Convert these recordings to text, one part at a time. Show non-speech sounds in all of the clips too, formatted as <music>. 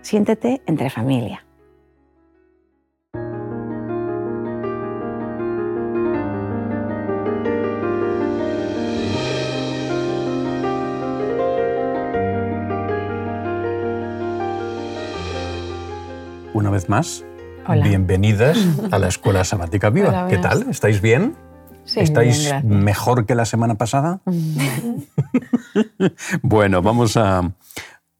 Siéntete entre familia. Una vez más, bienvenidas <laughs> a la Escuela Sabática Viva. ¿Qué tal? ¿Estáis bien? Sí, ¿Estáis bien, mejor que la semana pasada? <laughs> bueno, vamos a,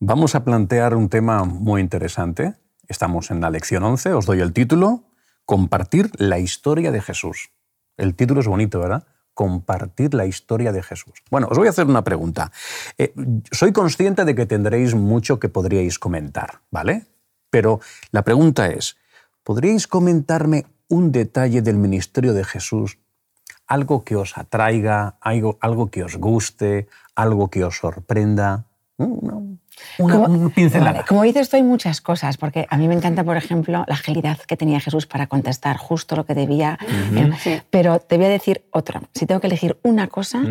Vamos a plantear un tema muy interesante. Estamos en la lección 11, os doy el título, Compartir la historia de Jesús. El título es bonito, ¿verdad? Compartir la historia de Jesús. Bueno, os voy a hacer una pregunta. Eh, soy consciente de que tendréis mucho que podríais comentar, ¿vale? Pero la pregunta es, ¿podríais comentarme un detalle del ministerio de Jesús? Algo que os atraiga, algo, algo que os guste, algo que os sorprenda. Mm, una, como, pincelada. como dices, hay muchas cosas, porque a mí me encanta, por ejemplo, la agilidad que tenía Jesús para contestar justo lo que debía. Pero te voy a decir otra. Si tengo que elegir una cosa,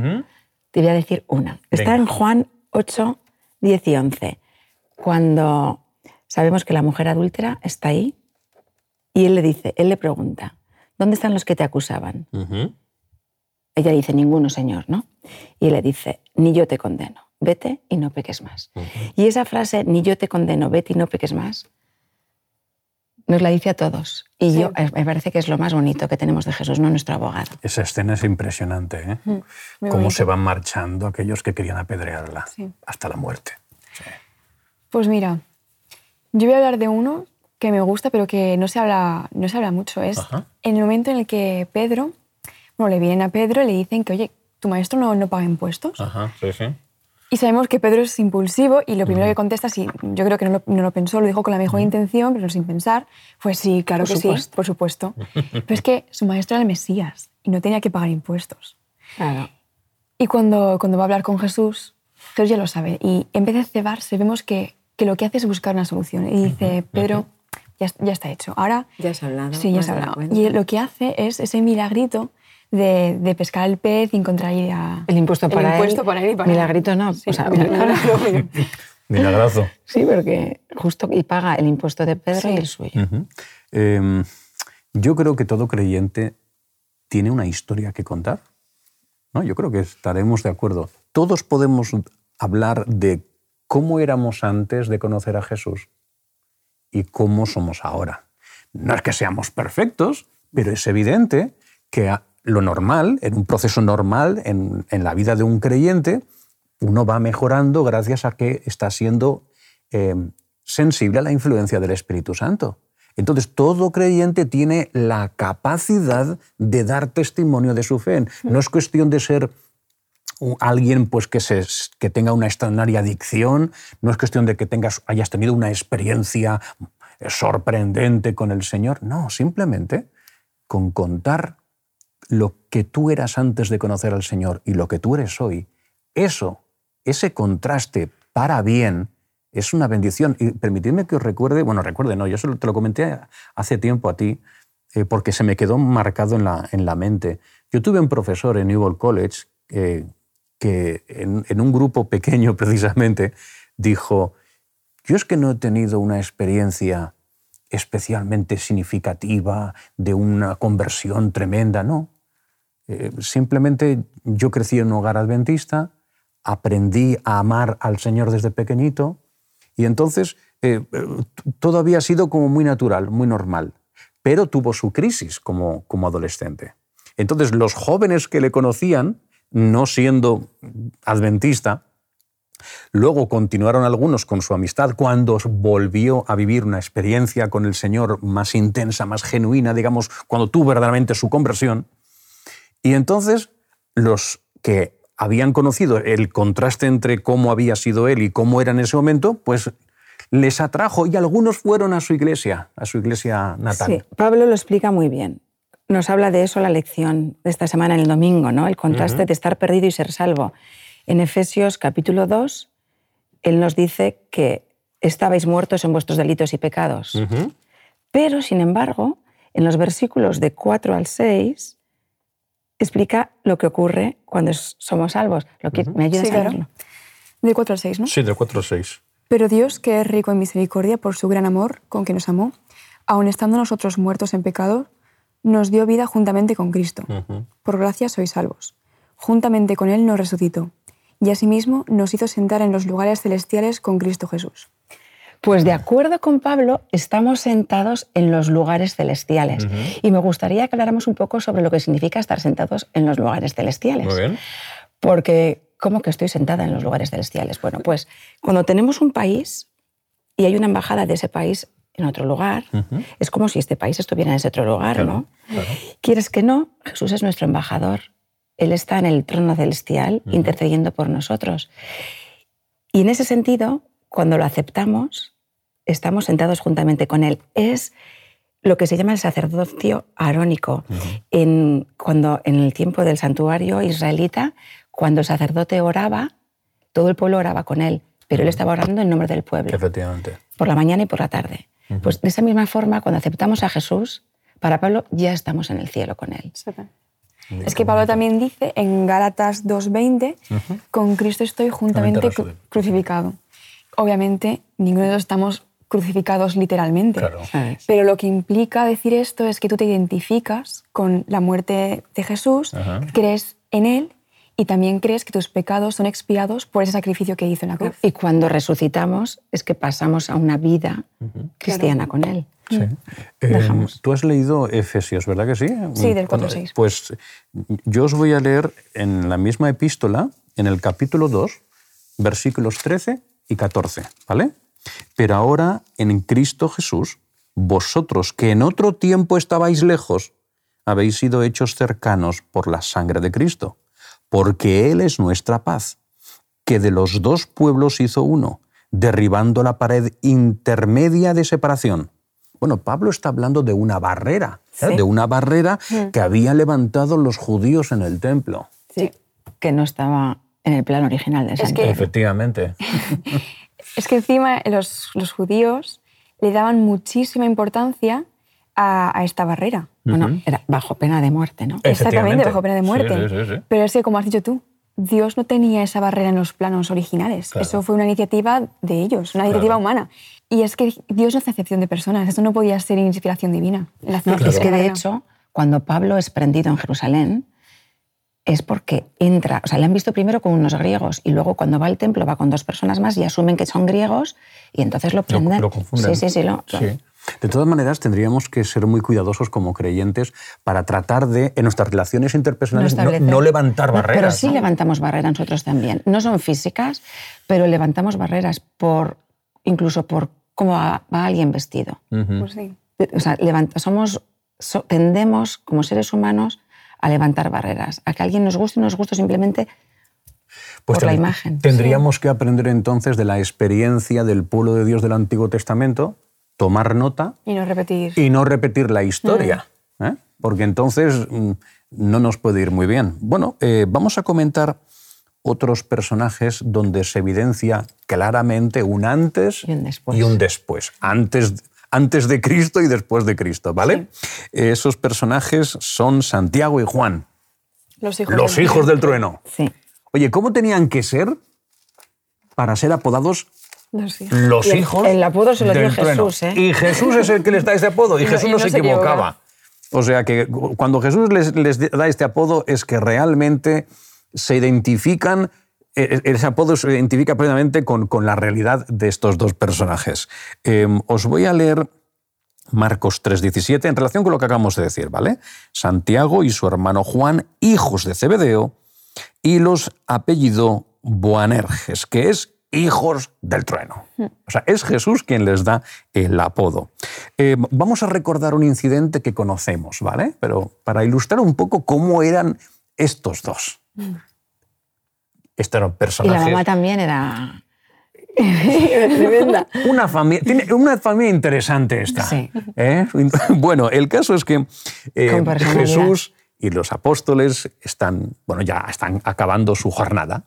te voy a decir una. Está en Juan 8, 10 y 11, cuando sabemos que la mujer adúltera está ahí y él le dice, él le pregunta, ¿dónde están los que te acusaban? Ella dice, ninguno, Señor, ¿no? Y él le dice, ni yo te condeno vete y no peques más. Y esa frase, ni yo te condeno, vete y no peques más, nos la dice a todos. Y yo me parece que es lo más bonito que tenemos de Jesús, no nuestro abogado. Esa escena es impresionante, ¿eh? Mm, Cómo se van marchando aquellos que querían apedrearla hasta la muerte. Pues mira, yo voy a hablar de uno que me gusta, pero que no se habla, no se habla mucho. Es en el momento en el que Pedro, bueno, le vienen a Pedro y le dicen que, oye, tu maestro no, no paga impuestos. Ajá, sí, sí. Y sabemos que Pedro es impulsivo y lo primero que contesta, sí, yo creo que no lo, pensó, lo dijo con la mejor intención, pero sin pensar, fue sí, claro que sí, por supuesto. <laughs> pero es que su maestro era el Mesías y no tenía que pagar impuestos. Claro. Y cuando, cuando va a hablar con Jesús, Jesús ya lo sabe. Y en vez de cebarse, vemos que, que lo que hace es buscar una solución. Y dice, Pedro, ya, ya, está hecho. Ahora... Ya has hablado. Sí, ya has hablado. Y lo que hace es ese milagrito de, de, pescar el pez y encontrar ahí a... El impuesto para el impuesto Para él y para Milagrito no. Sí, o sea, Milagrazo. <laughs> Sí, porque justo y paga el impuesto de Pedro Sí. y el suyo. Eh, yo creo que todo creyente tiene una historia que contar. ¿no? Yo creo que estaremos de acuerdo. Todos podemos hablar de cómo éramos antes de conocer a Jesús y cómo somos ahora. No es que seamos perfectos, pero es evidente que lo normal, en un proceso normal, en, en la vida de un creyente, uno va mejorando gracias a que está siendo eh, sensible a la influencia del Espíritu Santo. Entonces, todo creyente tiene la capacidad de dar testimonio de su fe. No es cuestión de ser alguien pues, que, se, que tenga una extraordinaria adicción, no es cuestión de que tengas, hayas tenido una experiencia sorprendente con el Señor. No, simplemente con contar lo que tú eras antes de conocer al Señor y lo que tú eres hoy, eso, ese contraste para bien, es una bendición. Y permitidme que os recuerde, bueno, recuerde, no, yo te lo comenté hace tiempo a ti, eh, porque se me quedó marcado en la, en la mente. Yo tuve un profesor en Newell College eh, que en, en un grupo pequeño <laughs> precisamente dijo, yo es que no he tenido una experiencia especialmente significativa de una conversión tremenda, no. Eh, simplemente yo crecí en un hogar adventista, aprendí a amar al Señor desde pequeñito y entonces eh, eh, todo había sido como muy natural, muy normal, pero tuvo su crisis como, como adolescente. Entonces los jóvenes que le conocían, no siendo adventista, Luego continuaron algunos con su amistad cuando volvió a vivir una experiencia con el Señor más intensa, más genuina, digamos, cuando tuvo verdaderamente su conversión. Y entonces los que habían conocido el contraste entre cómo había sido él y cómo era en ese momento, pues les atrajo y algunos fueron a su iglesia, a su iglesia natal. Sí, Pablo lo explica muy bien. Nos habla de eso la lección de esta semana en el domingo, ¿no? El contraste de estar perdido y ser salvo. En Efesios capítulo 2, él nos dice que estabais muertos en vuestros delitos y pecados. Pero, sin embargo, en los versículos de 4 al 6, explica lo que ocurre cuando somos salvos. Lo que, ¿Me ayudas a verlo? De 4 al 6, ¿no? Sí, de 4 al 6. Pero Dios, que es rico en misericordia por su gran amor con que nos amó, aun estando nosotros muertos en pecado, nos dio vida juntamente con Cristo. Por gracia sois salvos. Juntamente con Él nos resucitó. Y asimismo nos hizo sentar en los lugares celestiales con Cristo Jesús. Pues de acuerdo con Pablo, estamos sentados en los lugares celestiales. Y me gustaría que habláramos un poco sobre lo que significa estar sentados en los lugares celestiales. Muy bien. Porque ¿Cómo que estoy sentada en los lugares celestiales? Bueno, pues cuando tenemos un país y hay una embajada de ese país en otro lugar, es como si este país estuviera en ese otro lugar, ¿no? ¿Quieres que no? Jesús es nuestro embajador. Él está en el trono celestial intercediendo por nosotros. Y en ese sentido, cuando lo aceptamos, estamos sentados juntamente con Él. Es lo que se llama el sacerdocio arónico. en, cuando en el tiempo del santuario israelita, cuando el sacerdote oraba, todo el pueblo oraba con él, pero él estaba orando en nombre del pueblo. Efectivamente. Por la mañana y por la tarde. Pues de esa misma forma, cuando aceptamos a Jesús, para Pablo ya estamos en el cielo con él. Es que Pablo también dice en Gálatas 2.20, con Cristo estoy juntamente crucificado. Obviamente, ninguno de nosotros estamos crucificados literalmente. Pero lo que implica decir esto es que tú te identificas con la muerte de Jesús, crees en Él y también crees que tus pecados son expiados por ese sacrificio que hizo en la cruz. Y cuando resucitamos es que pasamos a una vida cristiana con Él. Sí. Eh, tú has leído Efesios, ¿verdad que sí? Sí, del 4.6. Pues yo os voy a leer en la misma epístola, en el capítulo 2, versículos 13 y 14, ¿vale? Pero ahora en Cristo Jesús, vosotros que en otro tiempo estabais lejos, habéis sido hechos cercanos por la sangre de Cristo porque Él es nuestra paz, que de los dos pueblos hizo uno, derribando la pared intermedia de separación. Bueno, Pablo está hablando de una barrera, ¿eh? de una barrera mm. que habían levantado los judíos en el templo. Sí, que no estaba en el plan original de es que, Efectivamente. <laughs> es que encima los, los, judíos le daban muchísima importancia a, esta barrera. Bueno, era bajo pena de muerte, ¿no? Exactamente, bajo pena de muerte. Pero es que, como has dicho tú, Dios no tenía esa barrera en los planos originales. Eso fue una iniciativa de ellos, una iniciativa humana. Y es que Dios no hace excepción de personas. Eso no podía ser inspiración divina. es que, de hecho, cuando Pablo es prendido en Jerusalén, es porque entra, o sea, le han visto primero con unos griegos y luego cuando va al templo va con dos personas más y asumen que son griegos y entonces lo prenden. Lo, confunden. Sí, sí, sí. Lo, sí. De todas maneras, tendríamos que ser muy cuidadosos como creyentes para tratar de, en nuestras relaciones interpersonales, no, levantar barreras. Pero sí levantamos barreras nosotros también. No son físicas, pero levantamos barreras por, incluso por cómo va, alguien vestido. Pues sí. O sea, somos, tendemos como seres humanos a levantar barreras, a que alguien nos guste y nos guste simplemente pues por la imagen. Tendríamos que aprender entonces de la experiencia del pueblo de Dios del Antiguo Testamento tomar nota y no repetir, y no repetir la historia, mm. ¿eh? porque entonces mm, no nos puede ir muy bien. Bueno, eh, vamos a comentar otros personajes donde se evidencia claramente un antes y un después. Y un después. Antes, antes de Cristo y después de Cristo, ¿vale? Esos personajes son Santiago y Juan. Los hijos, Los del, hijos del trueno. Sí. Oye, ¿cómo tenían que ser para ser apodados los hijos. el apodo se lo dio Jesús. ¿eh? Y Jesús es el que les da ese apodo. Y Jesús no, se, equivocaba. O sea que cuando Jesús les, da este apodo es que realmente se identifican, e, e, ese apodo se identifica plenamente con, con la realidad de estos dos personajes. Em, os voy a leer Marcos 3:17 en relación con lo que acabamos de decir, ¿vale? Santiago y su hermano Juan, hijos de Zebedeo, y los apellido Boanerges, que es hijos del trueno. O sea, es Jesús quien les da el apodo. Eh, vamos a recordar un incidente que conocemos, ¿vale? Pero para ilustrar un poco cómo eran estos dos. Estos eran personajes. Y la mamá también era. Tremenda. Una familia, tiene una familia interesante esta. Sí. ¿eh? <laughs> Bueno, el caso es que eh, Jesús y los apóstoles están, bueno, ya están acabando su jornada.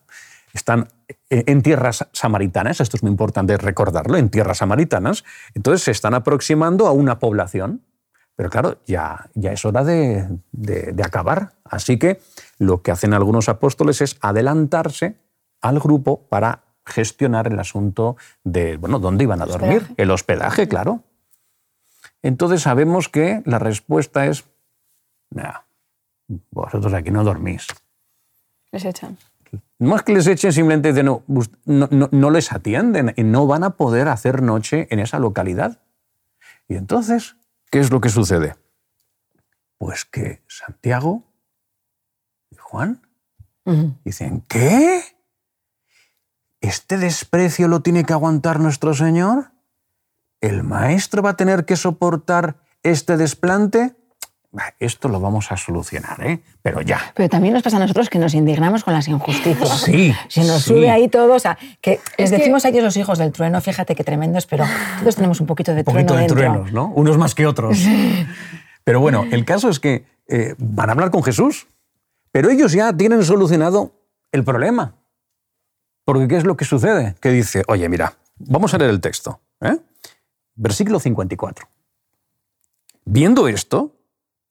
Están en tierras samaritanas, esto es muy importante recordarlo, en tierras samaritanas. Entonces se están aproximando a una población. Pero claro, ya, ya es hora de, de acabar. Así que lo que hacen algunos apóstoles es adelantarse al grupo para gestionar el asunto de, bueno, ¿dónde iban a dormir? El hospedaje, claro. Entonces sabemos que la respuesta es, vosotros aquí no dormís. Les echan. No es que les echen, simplemente de no, no, no, les atienden y no van a poder hacer noche en esa localidad. Y entonces, ¿qué es lo que sucede? Pues que Santiago y Juan dicen, ¿qué? ¿Este desprecio lo tiene que aguantar nuestro Señor? ¿El maestro va a tener que soportar este desplante? Esto lo vamos a solucionar, ¿eh? Pero ya. Pero también nos pasa a nosotros que nos indignamos con las injusticias. Sí. Se nos sube ahí todo. O sea, que les decimos aquí los hijos del trueno, fíjate qué tremendos, pero todos tenemos un poquito de trueno. Un poquito de truenos, ¿no? Unos más que otros. Pero bueno, el caso es que eh, van a hablar con Jesús, pero ellos ya tienen solucionado el problema. Porque ¿qué es lo que sucede? Que dice, oye, mira, vamos a leer el texto. ¿eh? Versículo 54. Viendo esto,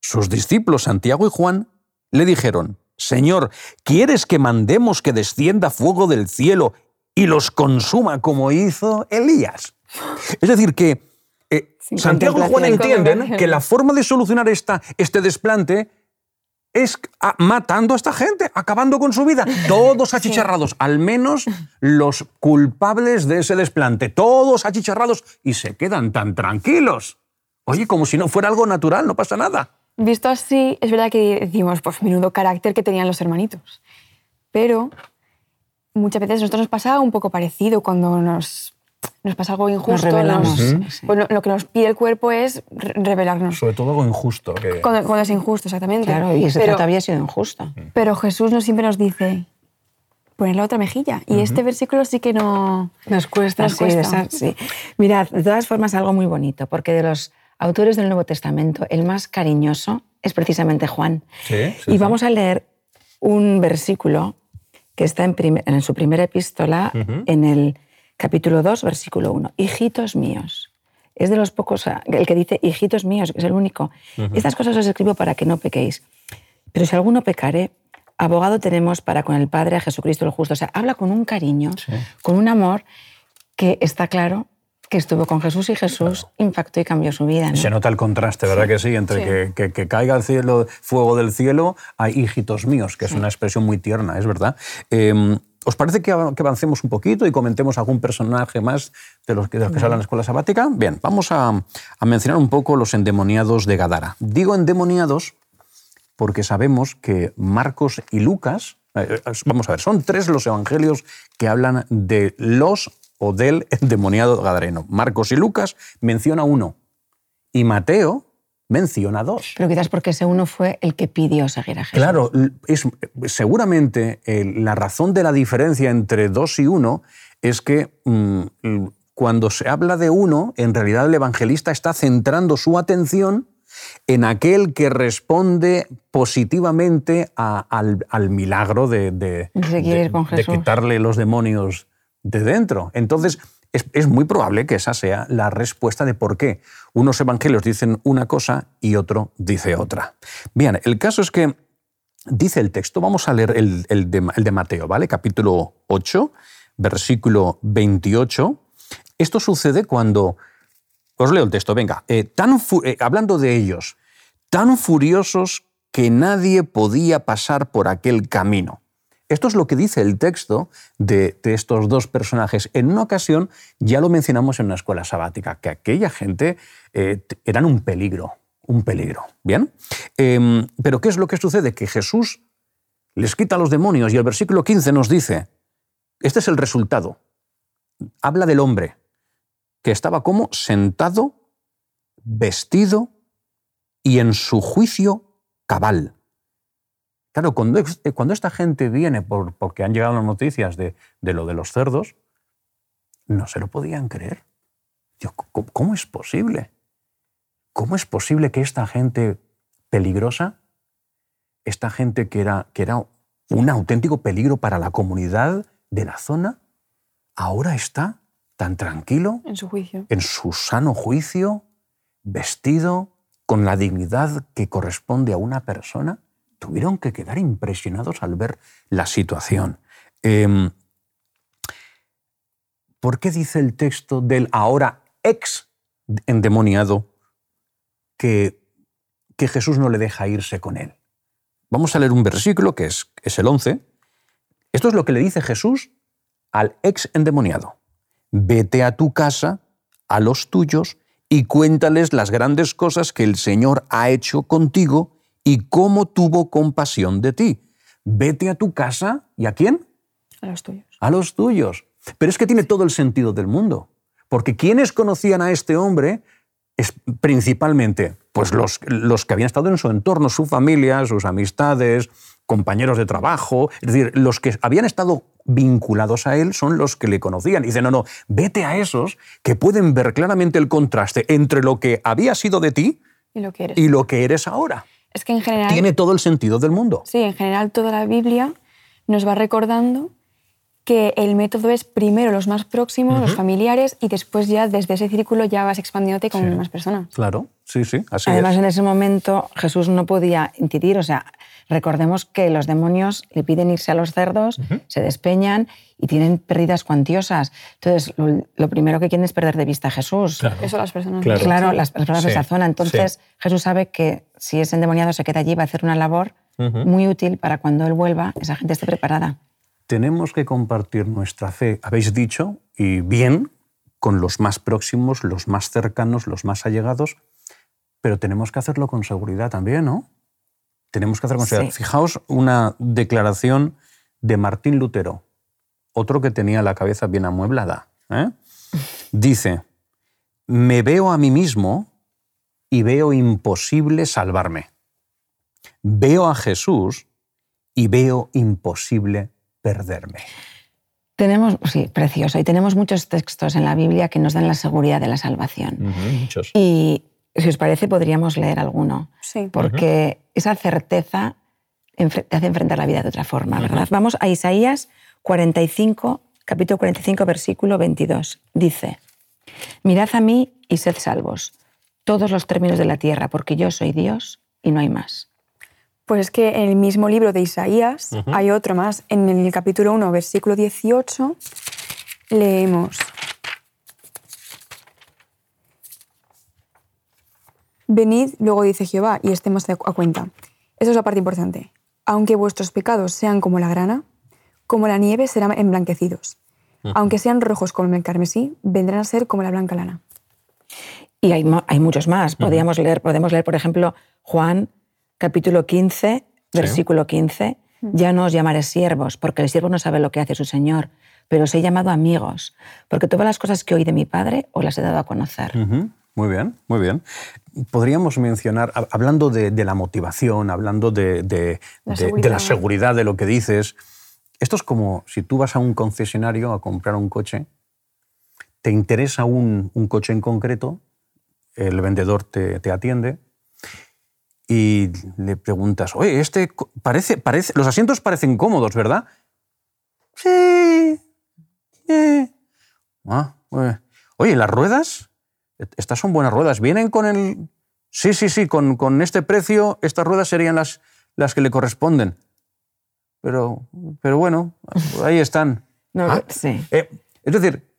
sus discípulos Santiago y Juan le dijeron, Señor, ¿quieres que mandemos que descienda fuego del cielo y los consuma como hizo Elías? Es decir, que eh, Santiago y Juan entienden que la forma de solucionar esta, este desplante es matando a esta gente, acabando con su vida. <laughs> Todos achicharrados, al menos los culpables de ese desplante, todos achicharrados y se quedan tan tranquilos. Oye, como si no fuera algo natural, no pasa nada. Visto así, es verdad que decimos, pues menudo carácter que tenían los hermanitos. Pero muchas veces a nosotros nos pasa un poco parecido cuando nos nos pasa algo injusto, pues lo, que nos pide el cuerpo es revelarnos. Sobre todo algo injusto. Cuando, es injusto, exactamente. Claro, y ese trato había sido injusto. Pero Jesús no siempre nos dice poner la otra mejilla. Y este versículo sí que no... Nos cuesta, nos cuesta. sí. Mirad, de todas formas, algo muy bonito, porque de los autores del Nuevo Testamento, el más cariñoso es precisamente Juan. y vamos a leer un versículo que está en, en su primera epístola, en el capítulo 2, versículo 1. Hijitos míos. Es de los pocos, el que dice hijitos míos, que es el único. Estas cosas os escribo para que no pequéis. Pero si alguno pecare, abogado tenemos para con el Padre a Jesucristo el justo. O sea, habla con un cariño, con un amor que está claro que estuvo con Jesús y Jesús impactó y cambió su vida. Se nota el contraste, ¿verdad que sí? Entre Que, caiga el cielo, fuego del cielo a hijitos míos, que es una expresión muy tierna, es verdad. Em, ¿Os parece que avancemos un poquito y comentemos algún personaje más de los que, se habla en la escuela sabática? Bien, vamos a, mencionar un poco los endemoniados de Gadara. Digo endemoniados porque sabemos que Marcos y Lucas, eh, eh, vamos a ver, son tres los evangelios que hablan de los o del <laughs> endemoniado gadareno. Marcos y Lucas menciona uno y Mateo menciona dos. Pero quizás porque ese uno fue el que pidió seguir a Jesús. Claro, es, seguramente eh, la razón de la diferencia entre dos y uno es que mm, cuando se habla de uno, en realidad el evangelista está centrando su atención en aquel que responde positivamente al, milagro de, de, de quitarle los demonios de dentro. Entonces, es, muy probable que esa sea la respuesta de por qué unos evangelios dicen una cosa y otro dice otra. Bien, el caso es que dice el texto, vamos a leer el, de, Mateo, ¿vale? Capítulo 8, versículo 28. Esto sucede cuando... Os leo el texto, venga. Eh, tan eh, hablando de ellos, tan furiosos que nadie podía pasar por aquel camino. Esto es lo que dice el texto de, estos dos personajes. En una ocasión ya lo mencionamos en una escuela sabática, que aquella gente eh, eran un peligro, un peligro. ¿Bien? Em, pero ¿qué es lo que sucede? Que Jesús les quita los demonios y el versículo 15 nos dice, este es el resultado. Habla del hombre, que estaba como sentado, vestido y en su juicio cabal. Claro, cuando, cuando esta gente viene por, porque han llegado las noticias de, lo de los cerdos, no se lo podían creer. ¿cómo, es posible? ¿Cómo es posible que esta gente peligrosa, esta gente que era, que era un auténtico peligro para la comunidad de la zona, ahora está tan tranquilo? En su juicio. En su sano juicio, vestido con la dignidad que corresponde a una persona. Tuvieron que quedar impresionados al ver la situación. Em, ¿Por qué dice el texto del ahora ex endemoniado que, que Jesús no le deja irse con él? Vamos a leer un versículo que es, es el 11. Esto es lo que le dice Jesús al ex endemoniado. Vete a tu casa, a los tuyos, y cuéntales las grandes cosas que el Señor ha hecho contigo y cómo tuvo compasión de ti. Vete a tu casa y a quién? A los tuyos. A los tuyos. Pero es que tiene todo el sentido del mundo. Porque quienes conocían a este hombre es principalmente pues los, los que habían estado en su entorno, su familia, sus amistades, compañeros de trabajo, es decir, los que habían estado vinculados a él son los que le conocían. Y dice, no, no, vete a esos que pueden ver claramente el contraste entre lo que había sido de ti y lo que eres, y lo que eres ahora. Es que en general... Tiene todo el sentido del mundo. Sí, en general toda la Biblia nos va recordando que el método es primero los más próximos, los familiares, y después ya desde ese círculo ya vas expandiéndote con más personas. Claro, sí, sí, así Además, en ese momento Jesús no podía incidir, o sea, recordemos que los demonios le piden irse a los cerdos, se despeñan y tienen pérdidas cuantiosas. Entonces, lo, primero que quieren es perder de vista a Jesús. Claro. Eso las personas. Claro, las personas de esa zona. Entonces, Jesús sabe que si ese endemoniado se queda allí, va a hacer una labor muy útil para cuando él vuelva, esa gente esté preparada tenemos que compartir nuestra fe, habéis dicho, y bien, con los más próximos, los más cercanos, los más allegados, pero tenemos que hacerlo con seguridad también, ¿no? Tenemos que hacerlo con seguridad. Fijaos una declaración de Martín Lutero, otro que tenía la cabeza bien amueblada. ¿eh? Dice, me veo a mí mismo y veo imposible salvarme. Veo a Jesús y veo imposible perderme. Tenemos, sí, precioso. Y tenemos muchos textos en la Biblia que nos dan la seguridad de la salvación. muchos. Y si os parece, podríamos leer alguno. Sí. Porque esa certeza te hace enfrentar la vida de otra forma, ¿verdad? Vamos a Isaías 45, capítulo 45, versículo 22. Dice, Mirad a mí y sed salvos, todos los términos de la tierra, porque yo soy Dios y no hay más. Pues es que en el mismo libro de Isaías hay otro más. En el capítulo 1, versículo 18, leemos. Venid, luego dice Jehová, y estemos a cuenta. Eso es la parte importante. Aunque vuestros pecados sean como la grana, como la nieve serán emblanquecidos. Aunque sean rojos como el carmesí, vendrán a ser como la blanca lana. Y hay, hay muchos más. Podríamos leer, podemos leer, por ejemplo, Juan capítulo 15, versículo 15, ya no os llamaré siervos, porque el siervo no sabe lo que hace su Señor, pero os he llamado amigos, porque todas las cosas que oí de mi Padre os las he dado a conocer. Muy bien, muy bien. Podríamos mencionar, hablando de, la motivación, hablando de, la seguridad de lo que dices, esto es como si tú vas a un concesionario a comprar un coche, te interesa un, coche en concreto, el vendedor te atiende, y le preguntas, oye, este parece, parece, los asientos parecen cómodos, ¿verdad? Sí. Ah, oye, las ruedas, estas son buenas ruedas, vienen con el... Sí, sí, sí, con, con este precio, estas ruedas serían las, las que le corresponden. Pero, pero bueno, <laughs> ahí están. Ah, sí. Eh, es decir,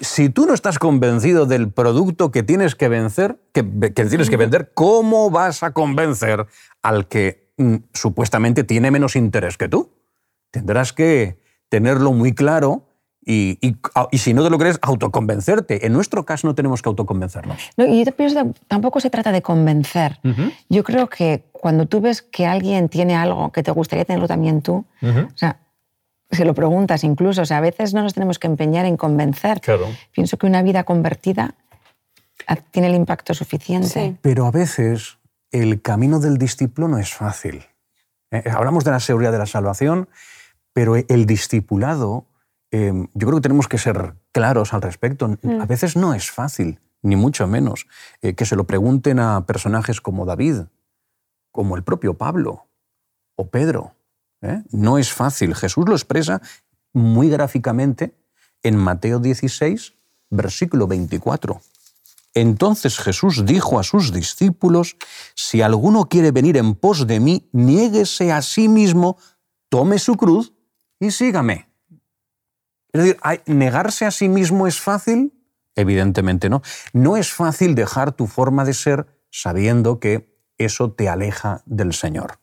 si tú no estás convencido del producto que tienes que vencer, que, tienes que vender, ¿cómo vas a convencer al que mm, supuestamente tiene menos interés que tú? Tendrás que tenerlo muy claro y, si no te lo crees, autoconvencerte. En nuestro caso no tenemos que autoconvencernos. No, y yo pienso que tampoco se trata de convencer. Yo creo que cuando tú ves que alguien tiene algo que te gustaría tenerlo también tú, o sea, se lo preguntas incluso, o sea, a veces no nos tenemos que empeñar en convencer. Claro. Pienso que una vida convertida tiene el impacto suficiente. Pero a veces el camino del discípulo no es fácil. Eh, hablamos de la seguridad de la salvación, pero el discipulado Em, yo creo que tenemos que ser claros al respecto. Mm. A veces no es fácil, ni mucho menos, eh, que se lo pregunten a personajes como David, como el propio Pablo o Pedro. ¿eh? No es fácil. Jesús lo expresa muy gráficamente en Mateo 16, versículo 24. Entonces Jesús dijo a sus discípulos, si alguno quiere venir en pos de mí, niéguese a sí mismo, tome su cruz y sígame. Es decir, ¿negarse a sí mismo es fácil? Evidentemente no. No es fácil dejar tu forma de ser sabiendo que eso te aleja del Señor.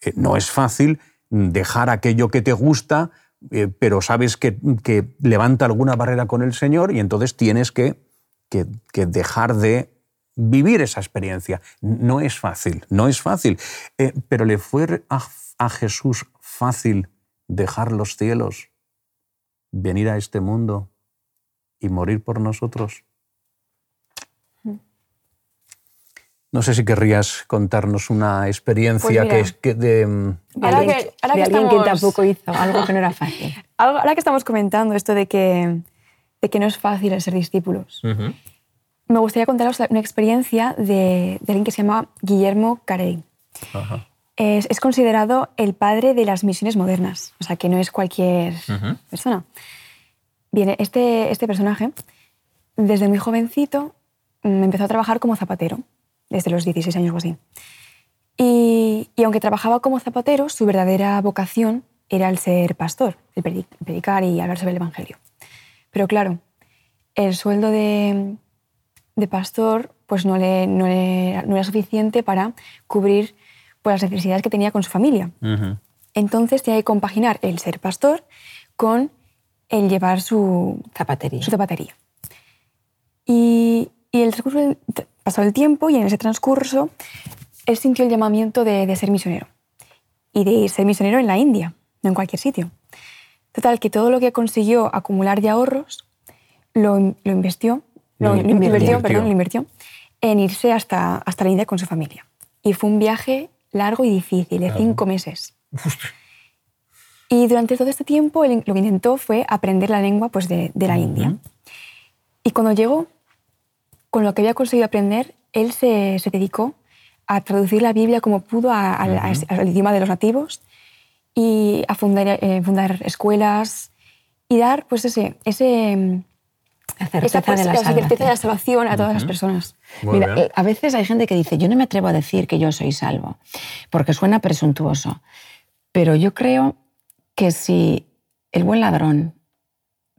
Eh, no es fácil dejar aquello que te gusta, eh, pero sabes que, levanta alguna barrera con el Señor y entonces tienes que, dejar de vivir esa experiencia. No es fácil, no es fácil. Eh, pero le fue a Jesús fácil dejar los cielos, venir a este mundo y morir por nosotros. No sé si querrías contarnos una experiencia pues que es de, mm, alguien, que, alguien que tampoco hizo algo que no era fácil. <laughs> ahora que estamos comentando esto de que, de que no es fácil ser discípulos, me gustaría contaros una experiencia de, de, alguien que se llama Guillermo Carey. Es, es, considerado el padre de las misiones modernas, o sea que no es cualquier persona. Bien, este, este personaje, desde muy jovencito, mm, empezó a trabajar como zapatero desde los 16 años o así. Y, aunque trabajaba como zapatero, su verdadera vocación era el ser pastor, el predicar y hablar sobre el Evangelio. Pero claro, el sueldo de, pastor pues no, le, no, era suficiente para cubrir pues, las necesidades que tenía con su familia. Entonces tenía que compaginar el ser pastor con el llevar su zapatería. Su zapatería. Y, y el transcurso pasó el tiempo y en ese transcurso él sintió el llamamiento de, ser misionero y de ser misionero en la India, no en cualquier sitio. Total, que todo lo que consiguió acumular de ahorros lo, lo investió, lo, invirtió, Perdón, lo invirtió en irse hasta, hasta la India con su familia. Y fue un viaje largo y difícil, de cinco meses. Y durante todo este tiempo lo que intentó fue aprender la lengua pues, de, de la India. Y cuando llegó, con lo que había conseguido aprender, él se, se dedicó a traducir la Biblia como pudo al idioma de los nativos y a fundar, eh, fundar escuelas y dar pues ese, ese la certeza, de, la certeza de la salvación a todas las personas. Mira, eh, a veces hay gente que dice, yo no me atrevo a decir que yo soy salvo, porque suena presuntuoso, pero yo creo que si el buen ladrón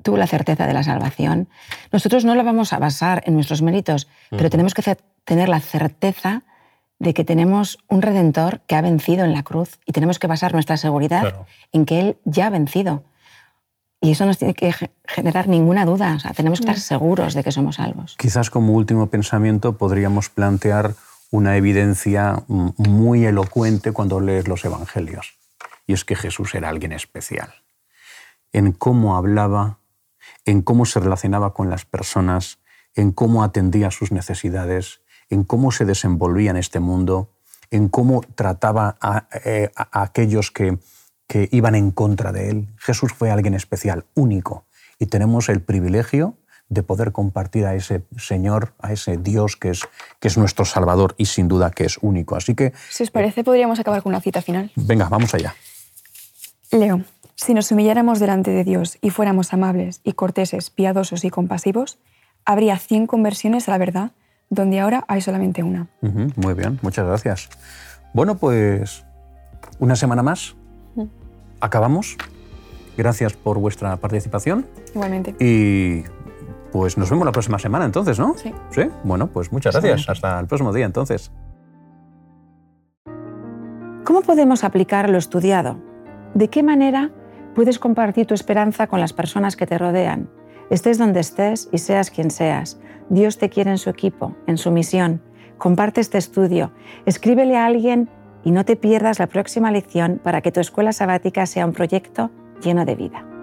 tuvo la certeza de la salvación. Nosotros no la vamos a basar en nuestros méritos, pero tenemos que tener la certeza de que tenemos un redentor que ha vencido en la cruz y tenemos que basar nuestra seguridad en que Él ya ha vencido. Y eso nos tiene que generar ninguna duda. O sea, tenemos que estar seguros de que somos salvos. Quizás como último pensamiento podríamos plantear una evidencia muy elocuente cuando lees los evangelios. Y es que Jesús era alguien especial. En cómo hablaba, en cómo se relacionaba con las personas, en cómo atendía sus necesidades, en cómo se desenvolvía en este mundo, en cómo trataba a, eh, aquellos que, que iban en contra de él. Jesús fue alguien especial, único, y tenemos el privilegio de poder compartir a ese Señor, a ese Dios que es, que es nuestro Salvador y sin duda que es único. Así que... Si os parece, podríamos acabar con una cita final. Venga, vamos allá. Leo. Si nos humilláramos delante de Dios y fuéramos amables y corteses, piadosos y compasivos, habría 100 conversiones a la verdad, donde ahora hay solamente una. muy bien, muchas gracias. Bueno, pues una semana más. Acabamos. Gracias por vuestra participación. Igualmente. Y pues nos vemos la próxima semana entonces, ¿no? Sí. Sí, bueno, pues muchas gracias. Hasta el próximo día entonces. ¿Cómo podemos aplicar lo estudiado? ¿De qué manera Puedes compartir tu esperanza con las personas que te rodean. Estés donde estés y seas quien seas. Dios te quiere en su equipo, en su misión. Comparte este estudio. Escríbele a alguien y no te pierdas la próxima lección para que tu escuela sabática sea un proyecto lleno de vida.